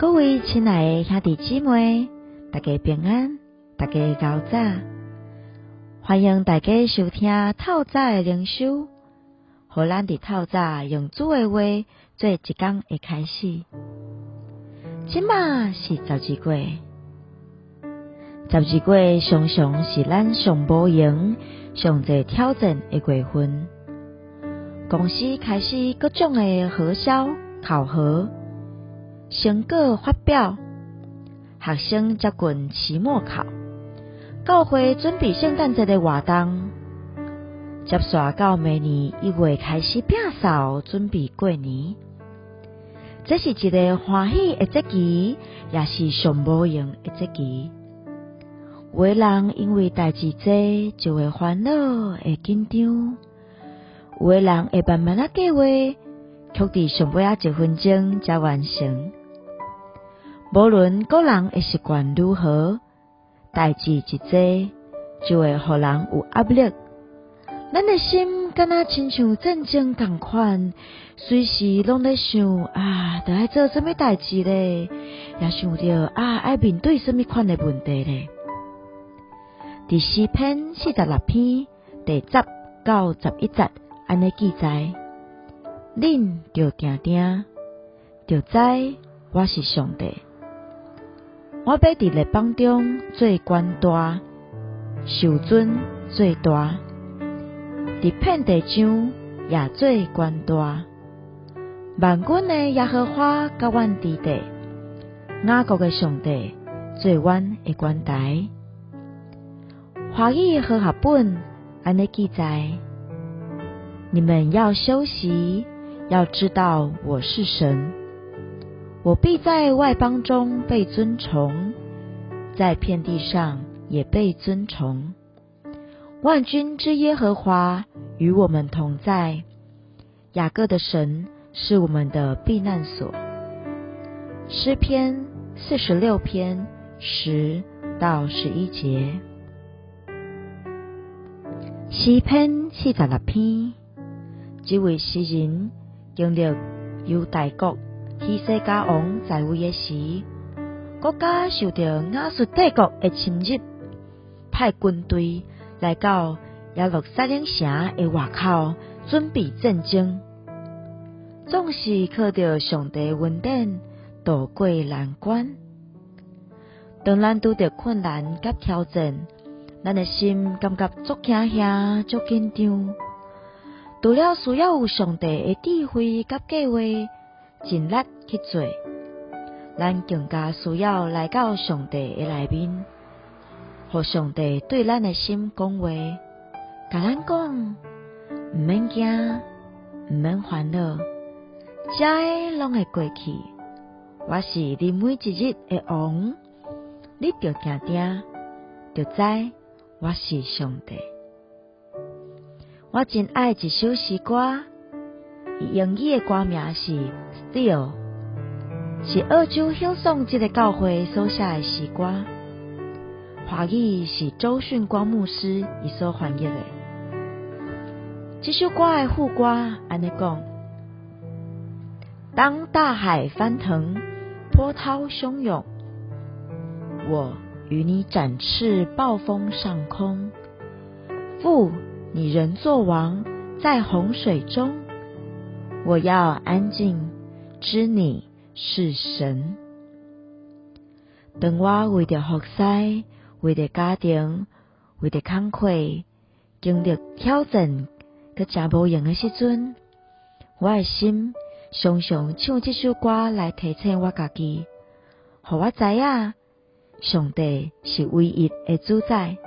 各位亲爱的兄弟姊妹，大家平安，大家高早，欢迎大家收听透早的灵修，和咱伫透早用主的话做一天的开始。即嘛是十二月，十二月常常是咱上无闲、上侪挑战的月份。公司开始各种的核销考核。成果发表，学生接近期末考，教会准备圣诞节的活动，接续到明年一月开始摒扫，准备过年。这是一个欢喜的节期，也是上无用的节期。有的人因为代志多，就会烦恼、会紧张；有的人会慢慢啊计划，却伫上尾啊一分钟才完成。无论个人的习惯如何，代志一多，就会互人有压力。咱的心敢若亲像战争共款，随时拢在想啊，得爱做什么代志咧？也想着啊，爱面对什么款的问题咧？第四篇四十六篇第十到十一节安尼记载：恁着定定，着知我是上帝。我要伫列邦中最官大，受尊最大，伫遍地上也最官大。万军的耶和华甲阮伫地，雅各的上帝最阮的官台。华语和合本安尼记载：你们要休息，要知道我是神。我必在外邦中被尊崇，在遍地上也被尊崇。万军之耶和华与我们同在，雅各的神是我们的避难所。诗篇四十六篇十到十一节。诗篇四十六篇，这位诗人经历犹大国。希西家王在位诶时，国家受到亚述帝国的侵入，派军队来到耶路撒冷城的外口，准备战争。总是靠着上帝稳定渡过难关。当咱拄着困难甲挑战，咱诶心感觉足惊吓、足紧张。除了需要有上帝的智慧甲计划。尽力去做，咱更加需要来到上帝的内面，和上帝对咱的心讲话，甲咱讲，毋免惊，毋免烦恼，遮个拢会过去。我是你每一日的王，你着定定，着知我是上帝。我真爱一首诗歌。英语的歌名是《Still》，是澳洲享颂这个教会所写的诗歌。华语是周训光牧师伊所翻译的。这首歌的副歌安尼讲：当大海翻腾，波涛汹涌，我与你展翅暴风上空。父，你仍作王，在洪水中。我要安静，知你是神。当我为着学习，为着家庭，为着工课，经历挑战，佮真无用的时阵，我的心常常唱这首歌来提醒我家己，互我知影上帝是唯一的主宰。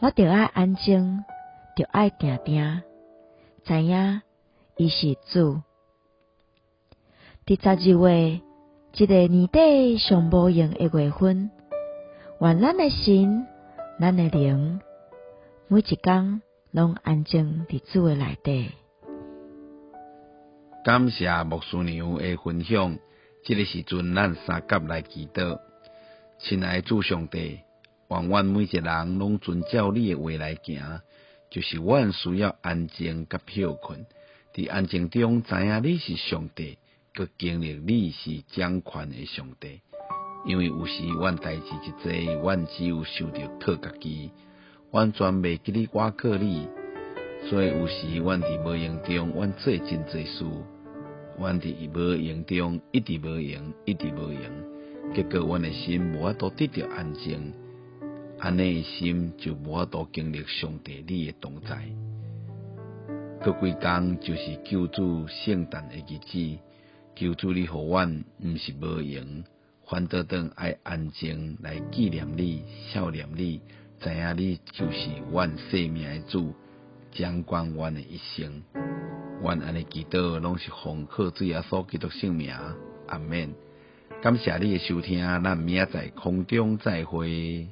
我着爱安静，着爱定定，知影。伊是主。第十二月，一个年底上无用的月份，愿咱的心、咱的灵，每一工拢安静伫主的内底。感谢牧师娘的分享，这个时阵咱三甲来祈祷。亲爱的主上帝，愿阮每一人拢遵照你的话来行，就是阮需要安静甲休困。伫安静中知影你是上帝，佮经历你是掌权的上帝。因为有时阮代志一济，阮只有想着靠家己，完全袂记你我靠你。所以有时阮伫无用中，阮做真济事，阮伫无用中一直无用，一直无用，结果阮的心无法度得到安静，安尼诶心就无法度经历上帝你的同在。各几工就是救助圣诞的日子，救助你互阮毋是无用。反倒等爱安静来纪念你、孝念你，知影你就是阮生命的主，掌管阮的一生。阮安尼祈祷，拢是奉靠主耶稣基督圣名，阿免。感谢你的收听，咱明仔载空中再会。